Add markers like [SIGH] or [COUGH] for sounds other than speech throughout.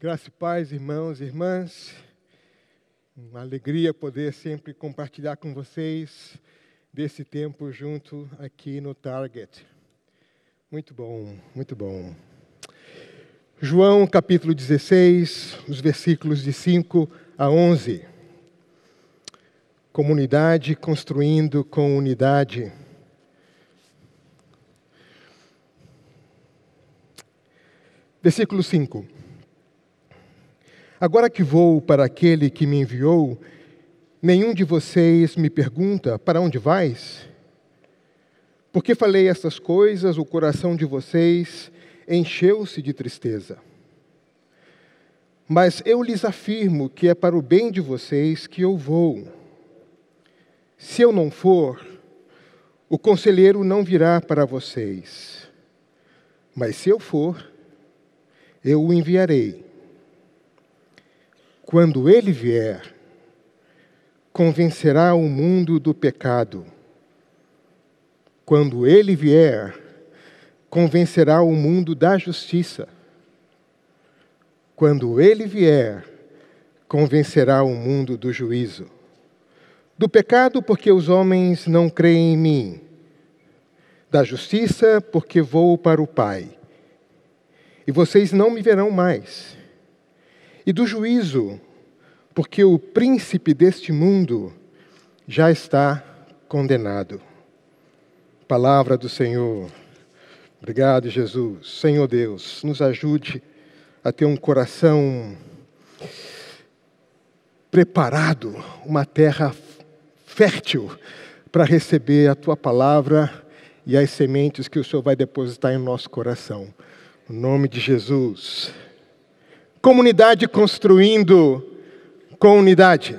Graça e paz, irmãos e irmãs. Uma alegria poder sempre compartilhar com vocês desse tempo junto aqui no Target. Muito bom, muito bom. João capítulo 16, os versículos de 5 a 11. Comunidade construindo com unidade. Versículo 5. Agora que vou para aquele que me enviou, nenhum de vocês me pergunta: Para onde vais? Porque falei essas coisas, o coração de vocês encheu-se de tristeza. Mas eu lhes afirmo que é para o bem de vocês que eu vou. Se eu não for, o conselheiro não virá para vocês. Mas se eu for, eu o enviarei. Quando ele vier, convencerá o mundo do pecado. Quando ele vier, convencerá o mundo da justiça. Quando ele vier, convencerá o mundo do juízo. Do pecado, porque os homens não creem em mim. Da justiça, porque vou para o Pai. E vocês não me verão mais e do juízo, porque o príncipe deste mundo já está condenado. Palavra do Senhor. Obrigado, Jesus. Senhor Deus, nos ajude a ter um coração preparado, uma terra fértil para receber a tua palavra e as sementes que o Senhor vai depositar em nosso coração. Em nome de Jesus. Comunidade construindo com unidade.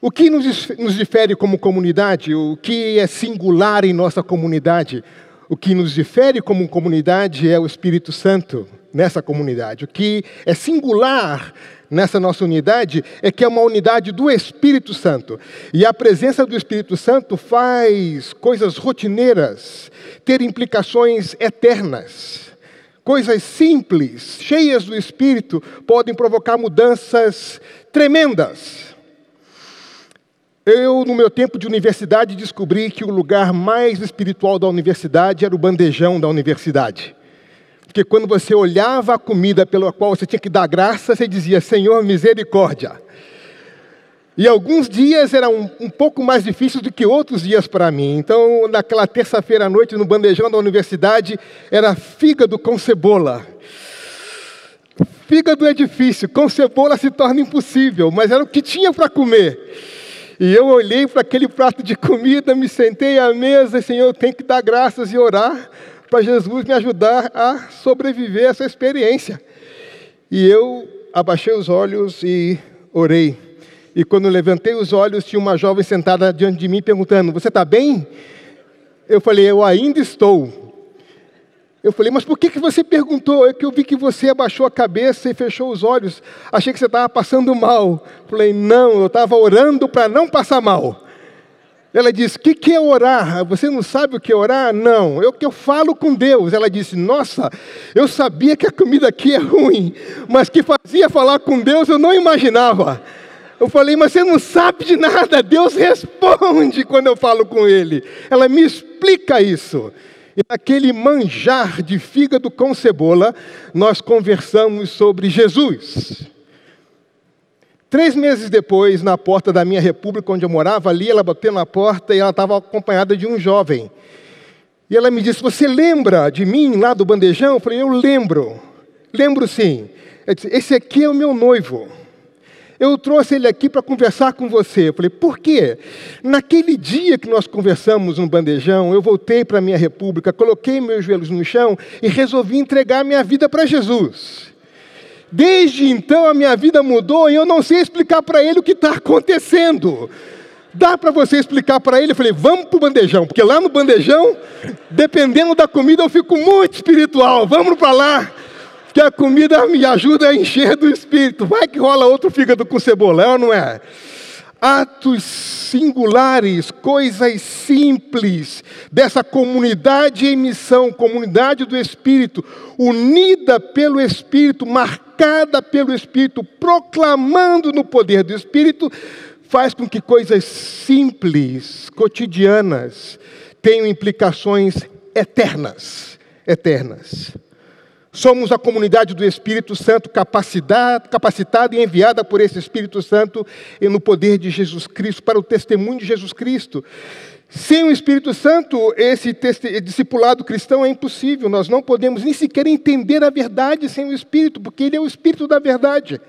O que nos, nos difere como comunidade, o que é singular em nossa comunidade, o que nos difere como comunidade é o Espírito Santo nessa comunidade. O que é singular nessa nossa unidade é que é uma unidade do Espírito Santo. E a presença do Espírito Santo faz coisas rotineiras ter implicações eternas. Coisas simples, cheias do Espírito, podem provocar mudanças tremendas. Eu, no meu tempo de universidade, descobri que o lugar mais espiritual da universidade era o bandejão da universidade. Porque quando você olhava a comida pela qual você tinha que dar graça, você dizia: Senhor, misericórdia. E alguns dias eram um, um pouco mais difíceis do que outros dias para mim. Então, naquela terça-feira à noite, no bandejão da universidade, era fígado com cebola. Fígado é difícil, com cebola se torna impossível, mas era o que tinha para comer. E eu olhei para aquele prato de comida, me sentei à mesa e, Senhor, eu tenho que dar graças e orar para Jesus me ajudar a sobreviver a essa experiência. E eu abaixei os olhos e orei. E quando levantei os olhos, tinha uma jovem sentada diante de mim perguntando: Você está bem? Eu falei: Eu ainda estou. Eu falei: Mas por que, que você perguntou? É que eu vi que você abaixou a cabeça e fechou os olhos. Achei que você estava passando mal. Eu falei: Não, eu estava orando para não passar mal. Ela disse: O que, que é orar? Você não sabe o que é orar? Não, eu que eu falo com Deus. Ela disse: Nossa, eu sabia que a comida aqui é ruim, mas que fazia falar com Deus eu não imaginava. Eu falei, mas você não sabe de nada. Deus responde quando eu falo com Ele. Ela me explica isso. E naquele manjar de fígado com cebola, nós conversamos sobre Jesus. Três meses depois, na porta da minha república, onde eu morava, ali, ela bateu na porta e ela estava acompanhada de um jovem. E ela me disse: Você lembra de mim lá do bandejão? Eu falei: Eu lembro. Lembro sim. Disse, Esse aqui é o meu noivo eu trouxe ele aqui para conversar com você. Eu falei, por quê? Naquele dia que nós conversamos no bandejão, eu voltei para a minha república, coloquei meus joelhos no chão e resolvi entregar minha vida para Jesus. Desde então a minha vida mudou e eu não sei explicar para ele o que está acontecendo. Dá para você explicar para ele? Eu falei, vamos para o bandejão, porque lá no bandejão, dependendo da comida, eu fico muito espiritual. Vamos para lá que a comida me ajuda a encher do espírito. Vai que rola outro fígado com cebola, é não é? atos singulares, coisas simples dessa comunidade em missão, comunidade do Espírito, unida pelo Espírito, marcada pelo Espírito, proclamando no poder do Espírito, faz com que coisas simples, cotidianas, tenham implicações eternas, eternas. Somos a comunidade do Espírito Santo capacitada e enviada por esse Espírito Santo no poder de Jesus Cristo, para o testemunho de Jesus Cristo. Sem o Espírito Santo, esse discipulado cristão é impossível. Nós não podemos nem sequer entender a verdade sem o Espírito, porque Ele é o Espírito da verdade.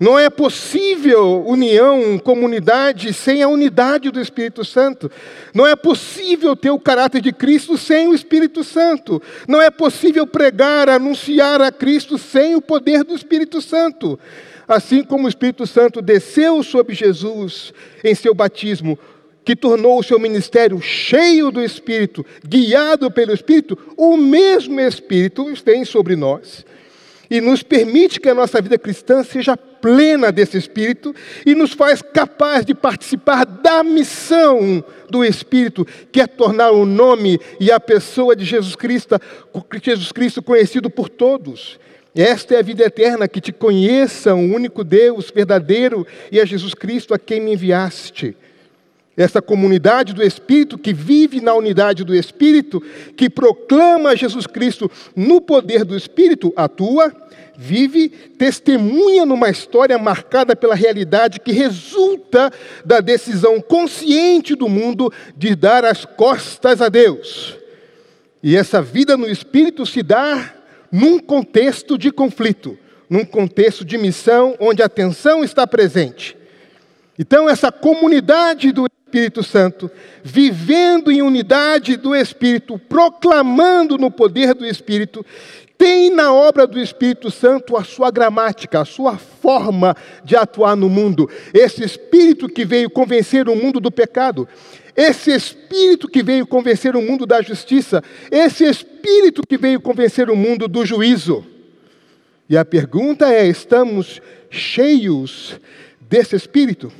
Não é possível união, comunidade, sem a unidade do Espírito Santo. Não é possível ter o caráter de Cristo sem o Espírito Santo. Não é possível pregar, anunciar a Cristo sem o poder do Espírito Santo. Assim como o Espírito Santo desceu sobre Jesus em seu batismo, que tornou o seu ministério cheio do Espírito, guiado pelo Espírito, o mesmo Espírito tem sobre nós e nos permite que a nossa vida cristã seja plena desse Espírito e nos faz capaz de participar da missão do Espírito, que é tornar o nome e a pessoa de Jesus Cristo, Jesus Cristo conhecido por todos. Esta é a vida eterna, que te conheçam o único Deus verdadeiro e a Jesus Cristo a quem me enviaste. Essa comunidade do Espírito que vive na unidade do Espírito, que proclama Jesus Cristo no poder do Espírito, atua, vive, testemunha numa história marcada pela realidade que resulta da decisão consciente do mundo de dar as costas a Deus. E essa vida no Espírito se dá num contexto de conflito, num contexto de missão onde a tensão está presente. Então, essa comunidade do Espírito Santo, vivendo em unidade do Espírito, proclamando no poder do Espírito, tem na obra do Espírito Santo a sua gramática, a sua forma de atuar no mundo. Esse Espírito que veio convencer o mundo do pecado, esse Espírito que veio convencer o mundo da justiça, esse Espírito que veio convencer o mundo do juízo. E a pergunta é: estamos cheios desse Espírito?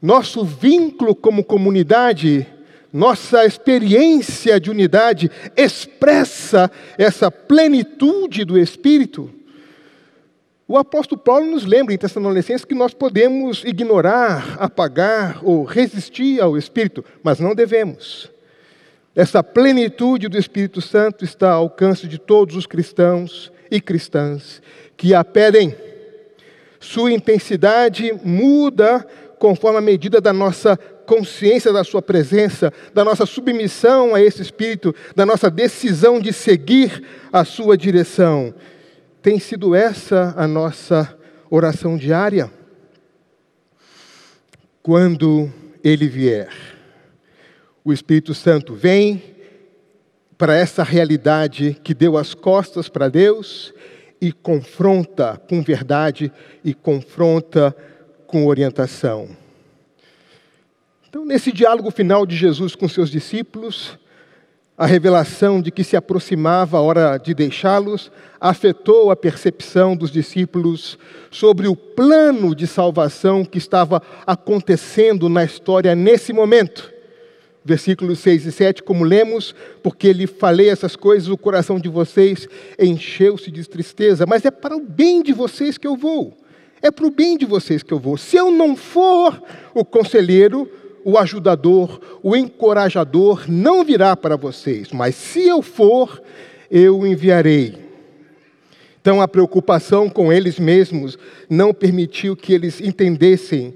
Nosso vínculo como comunidade, nossa experiência de unidade expressa essa plenitude do Espírito. O apóstolo Paulo nos lembra em Tessalonicenses que nós podemos ignorar, apagar ou resistir ao Espírito, mas não devemos. Essa plenitude do Espírito Santo está ao alcance de todos os cristãos e cristãs que a pedem. Sua intensidade muda conforme a medida da nossa consciência da Sua presença, da nossa submissão a esse Espírito, da nossa decisão de seguir a Sua direção. Tem sido essa a nossa oração diária? Quando Ele vier, o Espírito Santo vem para essa realidade que deu as costas para Deus e confronta com verdade e confronta com orientação. Então, nesse diálogo final de Jesus com seus discípulos, a revelação de que se aproximava a hora de deixá-los afetou a percepção dos discípulos sobre o plano de salvação que estava acontecendo na história nesse momento. Versículos 6 e 7, como lemos, porque lhe falei essas coisas, o coração de vocês encheu-se de tristeza, mas é para o bem de vocês que eu vou. É para o bem de vocês que eu vou. Se eu não for o conselheiro, o ajudador, o encorajador, não virá para vocês, mas se eu for, eu o enviarei. Então a preocupação com eles mesmos não permitiu que eles entendessem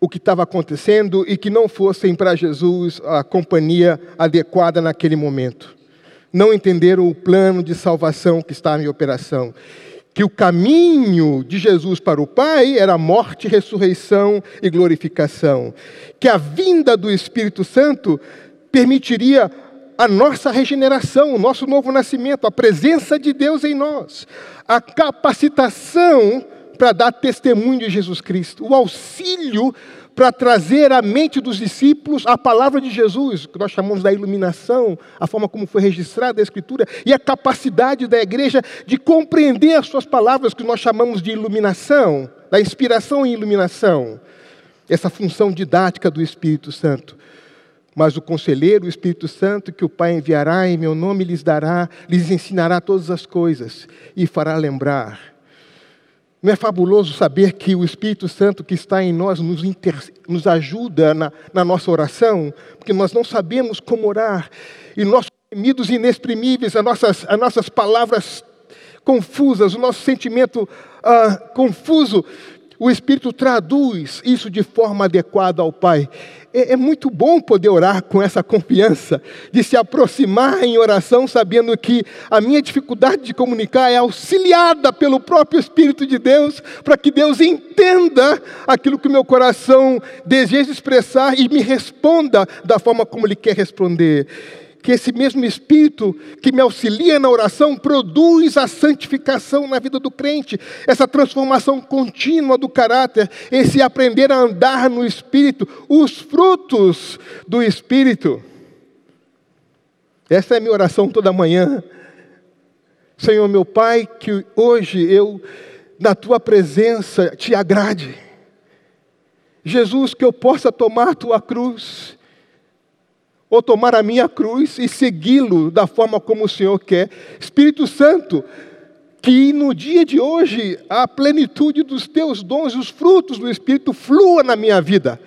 o que estava acontecendo e que não fossem para Jesus a companhia adequada naquele momento. Não entenderam o plano de salvação que estava em operação que o caminho de Jesus para o Pai era morte, ressurreição e glorificação, que a vinda do Espírito Santo permitiria a nossa regeneração, o nosso novo nascimento, a presença de Deus em nós, a capacitação para dar testemunho de Jesus Cristo, o auxílio para trazer à mente dos discípulos a palavra de Jesus, que nós chamamos da iluminação, a forma como foi registrada a Escritura, e a capacidade da igreja de compreender as suas palavras, que nós chamamos de iluminação, da inspiração e iluminação. essa função didática do Espírito Santo. Mas o conselheiro, o Espírito Santo, que o Pai enviará em meu nome, lhes dará, lhes ensinará todas as coisas e fará lembrar. Não é fabuloso saber que o Espírito Santo que está em nós nos, inter... nos ajuda na, na, nossa oração? Porque nós não sabemos como orar. E nossos gemidos inexprimíveis, as nossas, as nossas palavras confusas, o nosso sentimento ah, confuso, o Espírito traduz isso de forma adequada ao Pai. É, é, muito bom poder orar com essa confiança, de se aproximar em oração, sabendo que a minha dificuldade de comunicar é auxiliada pelo próprio Espírito de Deus, para que Deus entenda aquilo que o meu coração deseja expressar e me responda da forma como Ele quer responder que esse mesmo Espírito que me auxilia na oração produz a santificação na vida do crente, essa transformação contínua do caráter, esse aprender a andar no Espírito, os frutos do Espírito. Essa é a minha oração toda manhã. Senhor meu Pai, que hoje eu, na tua presença, te agrade. Jesus, que eu possa tomar tua cruz ou tomar a minha cruz e segui-lo da forma como o Senhor quer. Espírito Santo, que no dia de hoje a plenitude dos teus dons, os frutos do Espírito flua na minha vida,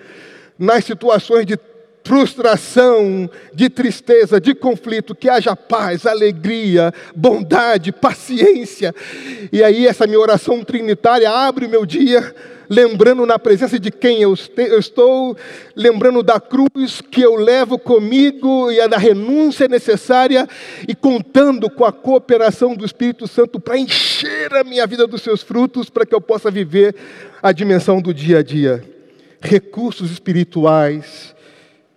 nas situações de frustração, de tristeza, de conflito, que haja paz, alegria, bondade, paciência. E aí essa minha oração trinitária abre o meu dia lembrando na presença de quem eu, estou, lembrando da cruz que eu levo comigo e a da renúncia necessária e contando com a cooperação do Espírito Santo para encher a minha vida dos seus frutos, para que eu possa viver a dimensão do dia a dia. Recursos espirituais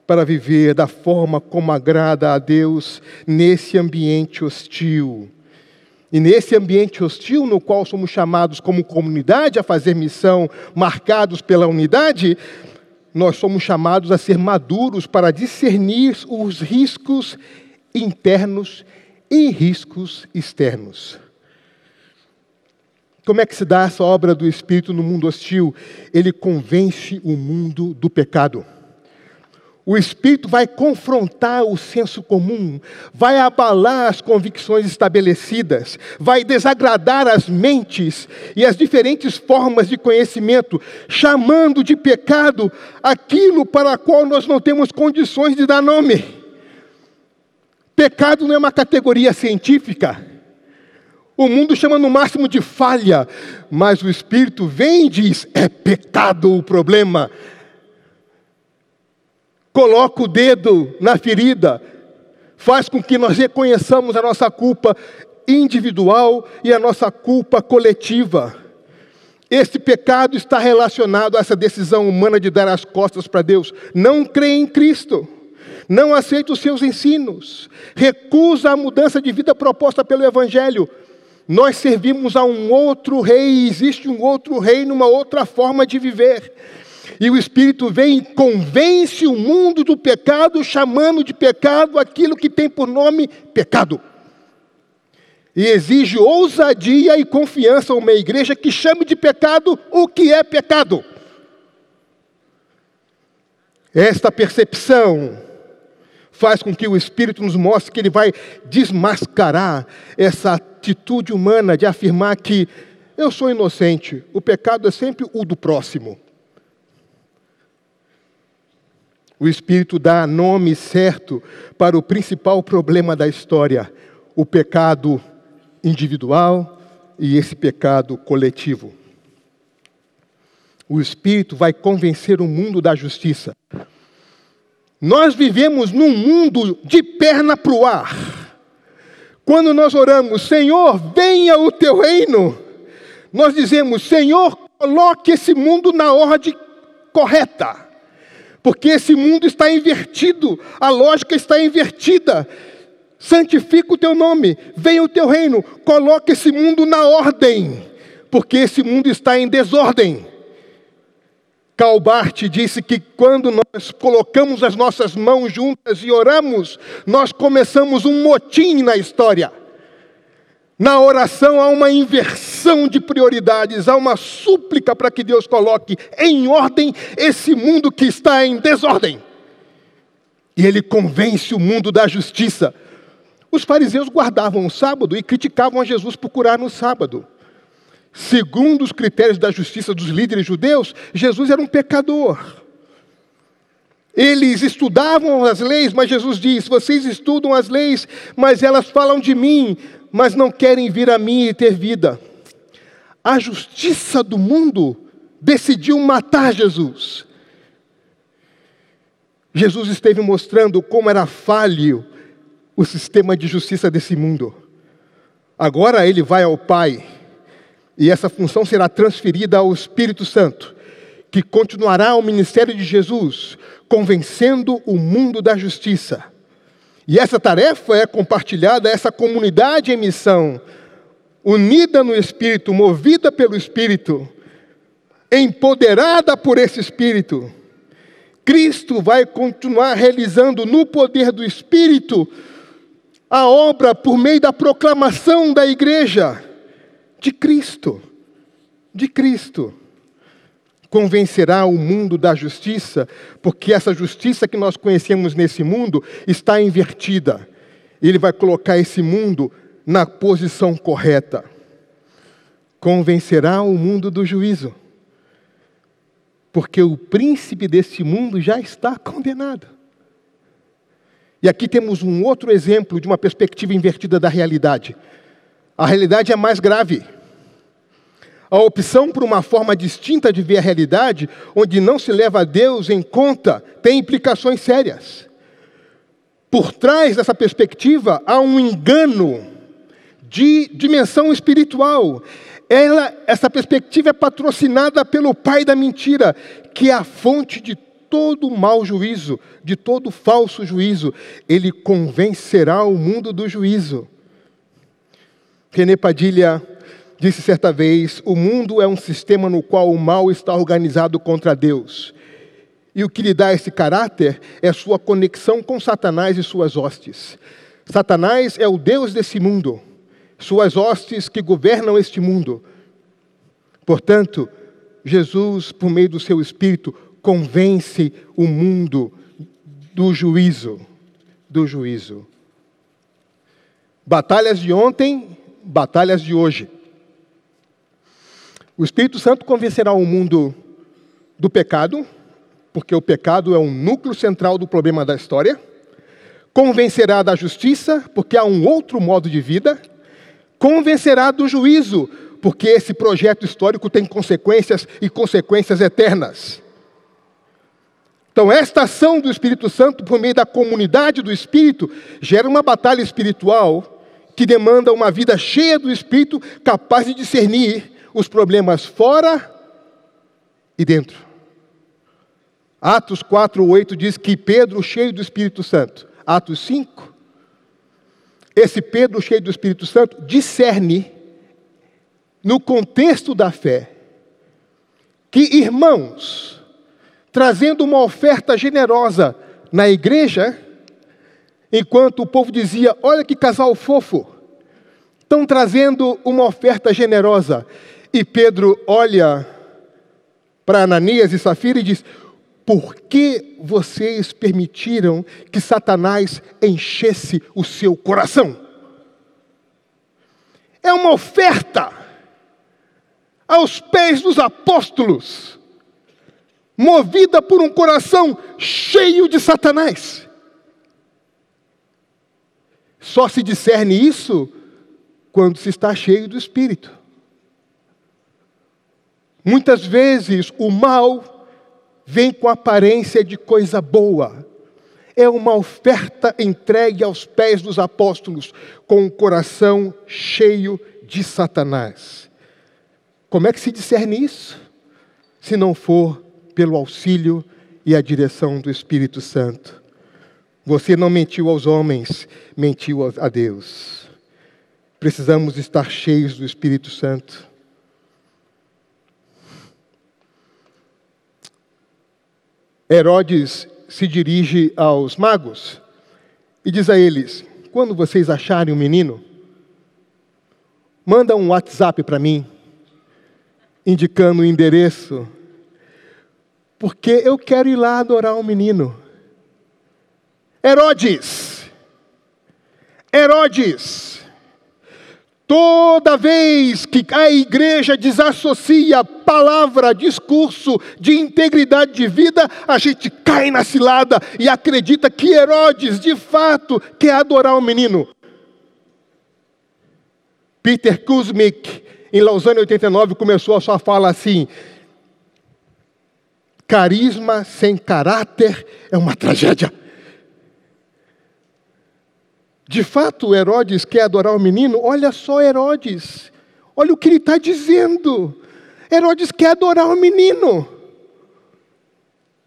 para viver da forma como agrada a Deus nesse ambiente hostil. E nesse ambiente hostil, no qual somos chamados como comunidade a fazer missão, marcados pela unidade, nós somos chamados a ser maduros para discernir os riscos internos e riscos externos. Como é que se dá essa obra do Espírito no mundo hostil? Ele convence o mundo do pecado. O Espírito vai confrontar o senso comum, vai abalar as convicções estabelecidas, vai desagradar as mentes e as diferentes formas de conhecimento, chamando de pecado aquilo para o qual nós não temos condições de dar nome. Pecado não é uma categoria científica. O mundo chama no máximo de falha, mas o Espírito vem e diz: é pecado o problema coloca o dedo na ferida, faz com que nós reconheçamos a nossa culpa individual e a nossa culpa coletiva. Este pecado está relacionado a essa decisão humana de dar as costas para Deus. Não crê em Cristo, não aceita os seus ensinos, recusa a mudança de vida proposta pelo Evangelho. Nós servimos a um outro rei, existe um outro rei numa outra forma de viver. E o Espírito vem e convence o mundo do pecado, chamando de pecado aquilo que tem por nome pecado. E exige ousadia e confiança a uma igreja que chame de pecado o que é pecado. Esta percepção faz com que o Espírito nos mostre que ele vai desmascarar essa atitude humana de afirmar que eu sou inocente, o pecado é sempre o do próximo. O Espírito dá nome certo para o principal problema da história: o pecado individual e esse pecado coletivo. O Espírito vai convencer o mundo da justiça. Nós vivemos num mundo de perna para o ar. Quando nós oramos, Senhor, venha o teu reino, nós dizemos, Senhor, coloque esse mundo na ordem correta porque esse mundo está invertido, a lógica está invertida. Santifica o teu nome, venha o teu reino, coloque esse mundo na ordem, porque esse mundo está em desordem. Calbart disse que quando nós colocamos as nossas mãos juntas e oramos, nós começamos um motim na história. Na oração há uma inversão inversão de prioridades, há uma súplica para que Deus coloque em ordem esse mundo que está em desordem. E ele convence o mundo da justiça. Os fariseus guardavam o sábado e criticavam a Jesus por curar no sábado. Segundo os critérios da justiça dos líderes judeus, Jesus era um pecador. Eles estudavam as leis, mas Jesus diz: vocês estudam as leis, mas elas falam de mim, mas não querem vir a mim e ter vida. A justiça do mundo decidiu matar Jesus. Jesus esteve mostrando como era falho o sistema de justiça desse mundo. Agora ele vai ao Pai e essa função será transferida ao Espírito Santo, que continuará o ministério de Jesus, convencendo o mundo da justiça. E essa tarefa é compartilhada a essa comunidade em missão, unida no Espírito, movida pelo Espírito, empoderada por esse Espírito. Cristo vai continuar realizando no poder do Espírito a obra por meio da proclamação da igreja de Cristo. De Cristo. Convencerá o mundo da justiça, porque essa justiça que nós conhecemos nesse mundo está invertida. Ele vai colocar esse mundo na posição correta. Convencerá o mundo do juízo, porque o príncipe desse mundo já está condenado. E aqui temos um outro exemplo de uma perspectiva invertida da realidade. A realidade é mais grave. A opção por uma forma distinta de ver a realidade, onde não se leva a Deus em conta, tem implicações sérias. Por trás dessa perspectiva há um engano de dimensão espiritual. Ela, essa perspectiva é patrocinada pelo pai da mentira, que é a fonte de todo mau juízo, de todo falso juízo. Ele convencerá o mundo do juízo. René Padilha disse certa vez: o mundo é um sistema no qual o mal está organizado contra Deus. E o que lhe dá esse caráter é sua conexão com Satanás e suas hostes. Satanás é o Deus desse mundo, suas hostes que governam este mundo. Portanto, Jesus, por meio do seu Espírito, convence o mundo do juízo, do juízo. Batalhas de ontem, batalhas de hoje. O Espírito Santo convencerá o mundo do pecado, porque o pecado é o núcleo central do problema da história. Convencerá da justiça, porque há um outro modo de vida. Convencerá do juízo, porque esse projeto histórico tem consequências e consequências eternas. Então, esta ação do Espírito Santo, por meio da comunidade do Espírito, gera uma batalha espiritual que demanda uma vida cheia do Espírito, capaz de discernir os problemas fora e dentro. Atos 4, 8 diz que Pedro, cheio do Espírito Santo. Atos 5, esse Pedro, cheio do Espírito Santo, discerne, no contexto da fé, que irmãos, trazendo uma oferta generosa na igreja, enquanto o povo dizia: Olha que casal fofo, estão trazendo uma oferta generosa. E Pedro olha para Ananias e Safira e diz: Por que vocês permitiram que Satanás enchesse o seu coração? É uma oferta aos pés dos apóstolos, movida por um coração cheio de Satanás. Só se discerne isso quando se está cheio do Espírito. Muitas vezes o mal vem com aparência de coisa boa. É uma oferta entregue aos pés dos apóstolos, com o coração cheio de Satanás. Como é que se discerne isso? Se não for pelo auxílio e a direção do Espírito Santo. Você não mentiu aos homens, mentiu a Deus. Precisamos estar cheios do Espírito Santo. Herodes se dirige aos magos e diz a eles: Quando vocês acharem o um menino, manda um WhatsApp para mim, indicando o endereço, porque eu quero ir lá adorar um menino. Herodes, Herodes, toda vez que a igreja desassocia palavra, discurso de integridade de vida, a gente cai na cilada e acredita que Herodes, de fato, quer adorar o menino. Peter Kuzmik, em Lausanne 89, começou a sua fala assim: carisma sem caráter é uma tragédia. De fato, Herodes quer adorar o menino? Olha só, Herodes, olha o que ele está dizendo. Herodes quer adorar o menino.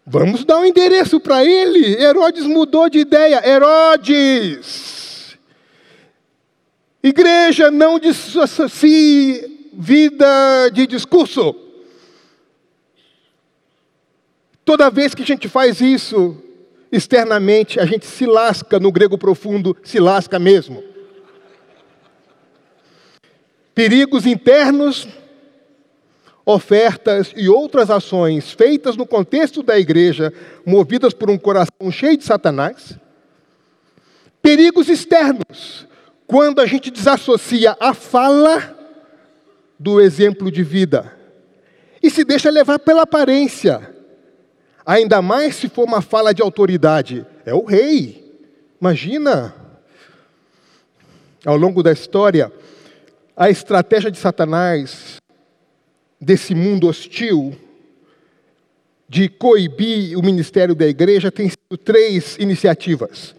Vamos dar um endereço para ele. Herodes mudou de ideia. Herodes! Igreja não dissocie vida de discurso. Toda vez que a gente faz isso, externamente, a gente se lasca, no grego profundo, se lasca mesmo. Perigos internos, ofertas e outras ações feitas no contexto da igreja, movidas por um coração cheio de Satanás. Perigos externos, quando a gente desassocia a fala do exemplo de vida e se deixa levar pela aparência Ainda mais se for uma fala de autoridade. É o rei. Imagina. Ao longo da história, a estratégia de Satanás, desse mundo hostil, de coibir o ministério da igreja, tem sido três iniciativas.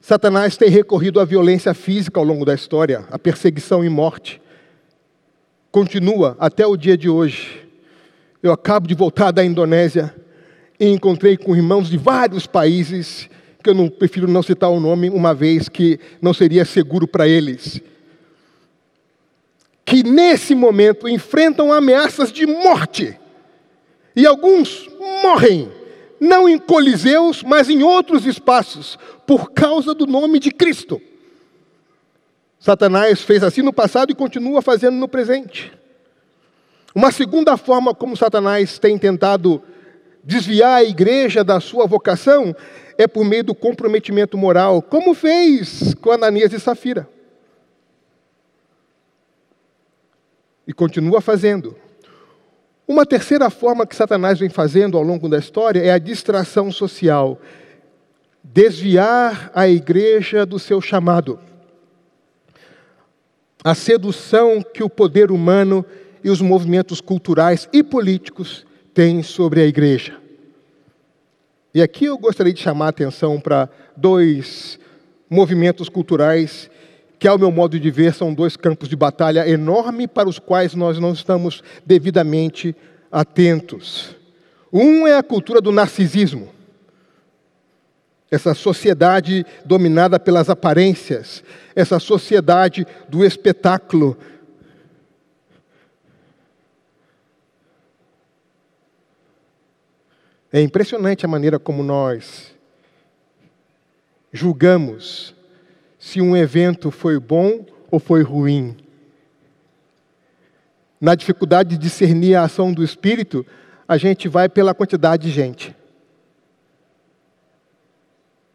Satanás tem recorrido à violência física ao longo da história, à perseguição e morte. Continua até o dia de hoje. Eu acabo de voltar da Indonésia e encontrei com irmãos de vários países, que eu não prefiro não citar o nome, uma vez que não seria seguro para eles, que nesse momento enfrentam ameaças de morte. E alguns morrem, não em coliseus, mas em outros espaços, por causa do nome de Cristo. Satanás fez assim no passado e continua fazendo no presente. Uma segunda forma como Satanás tem tentado desviar a igreja da sua vocação é por meio do comprometimento moral, como fez com Ananias e Safira. E continua fazendo. Uma terceira forma que Satanás vem fazendo ao longo da história é a distração social desviar a igreja do seu chamado. A sedução que o poder humano e os movimentos culturais e políticos tem sobre a igreja. E aqui eu gostaria de chamar a atenção para dois movimentos culturais que, ao meu modo de ver, são dois campos de batalha enorme para os quais nós não estamos devidamente atentos. Um é a cultura do narcisismo. Essa sociedade dominada pelas aparências, essa sociedade do espetáculo, É impressionante a maneira como nós julgamos se um evento foi bom ou foi ruim. Na dificuldade de discernir a ação do Espírito, a gente vai pela quantidade de gente.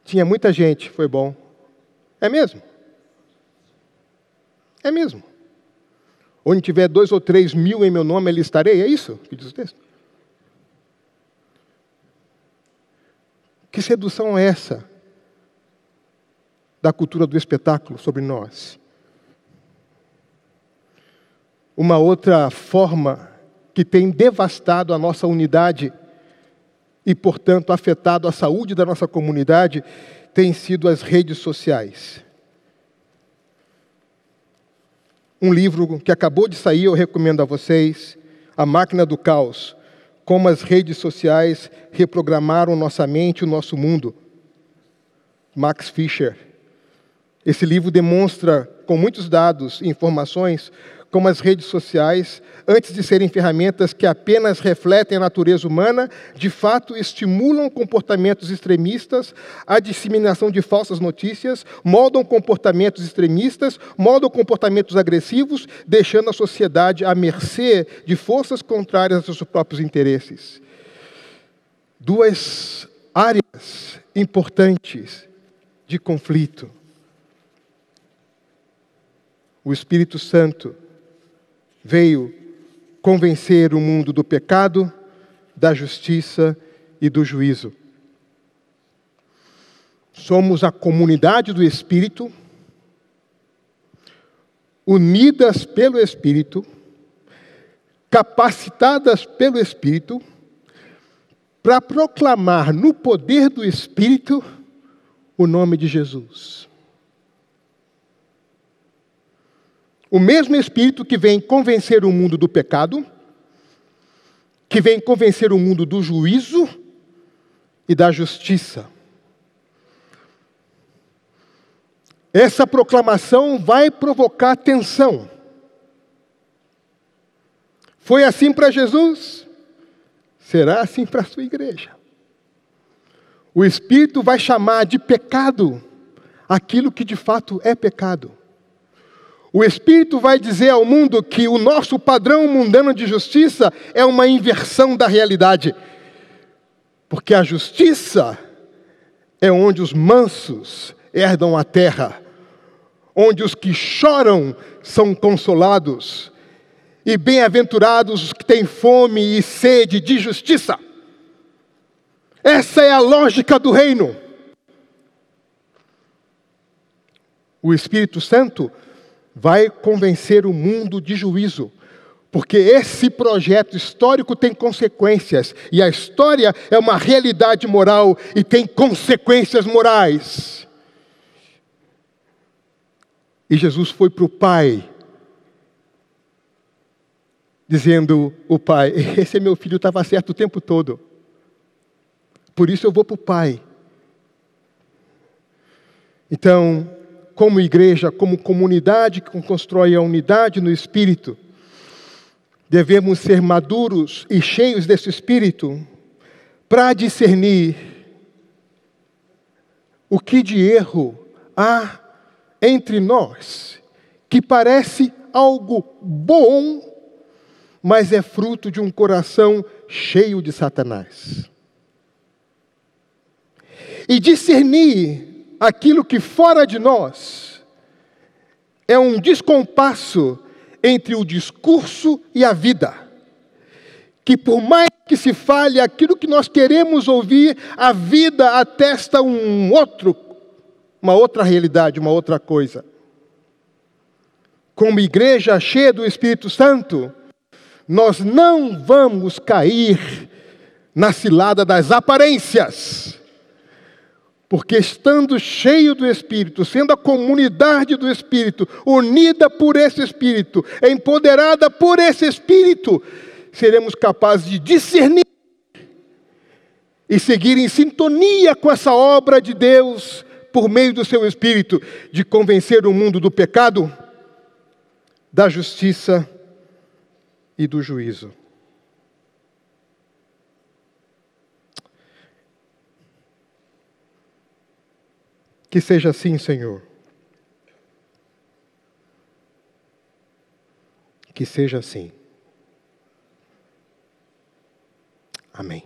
Tinha muita gente, foi bom. É mesmo? É mesmo. Onde tiver dois ou três mil em meu nome, ali estarei. É isso que diz o texto. Que sedução é essa da cultura do espetáculo sobre nós? Uma outra forma que tem devastado a nossa unidade e, portanto, afetado a saúde da nossa comunidade tem sido as redes sociais. Um livro que acabou de sair, eu recomendo a vocês, A Máquina do Caos, como as redes sociais reprogramaram nossa mente e o nosso mundo. Max Fischer. Esse livro demonstra, com muitos dados e informações, como as redes sociais, antes de serem ferramentas que apenas refletem a natureza humana, de fato estimulam comportamentos extremistas, a disseminação de falsas notícias, moldam comportamentos extremistas, moldam comportamentos agressivos, deixando a sociedade à mercê de forças contrárias aos seus próprios interesses. Duas áreas importantes de conflito. O Espírito Santo veio convencer o mundo do pecado, da justiça e do juízo. Somos a comunidade do Espírito, unidas pelo Espírito, capacitadas pelo Espírito, para proclamar no poder do Espírito o nome de Jesus. O mesmo Espírito que vem convencer o mundo do pecado, que vem convencer o mundo do juízo e da justiça. Essa proclamação vai provocar tensão. Foi assim para Jesus, será assim para a sua igreja. O Espírito vai chamar de pecado aquilo que de fato é pecado. O Espírito vai dizer ao mundo que o nosso padrão mundano de justiça é uma inversão da realidade. Porque a justiça é onde os mansos herdam a terra, onde os que choram são consolados, e bem-aventurados os que têm fome e sede de justiça. Essa é a lógica do reino. O Espírito Santo vai convencer o mundo de juízo. Porque esse projeto histórico tem consequências, e a história é uma realidade moral e tem consequências morais. E Jesus foi para o Pai, dizendo: O Pai, [LAUGHS] esse é meu filho, estava certo o tempo todo, por isso eu vou para o Pai. Então, como igreja, como comunidade que constrói a unidade no Espírito, devemos ser maduros e cheios desse Espírito para discernir o que de erro há entre nós, que parece algo bom, mas é fruto de um coração cheio de Satanás. E discernir aquilo que fora de nós é um descompasso entre o discurso e a vida. Que por mais que se fale aquilo que nós queremos ouvir, a vida atesta um outro, uma outra realidade, uma outra coisa. Como igreja cheia do Espírito Santo, nós não vamos cair na cilada das aparências porque estando cheio do Espírito, sendo a comunidade do Espírito, unida por esse Espírito, empoderada por esse Espírito, seremos capazes de discernir e seguir em sintonia com essa obra de Deus por meio do seu Espírito, de convencer o mundo do pecado, da justiça e do juízo. Que seja assim, Senhor. Que seja assim. Amém.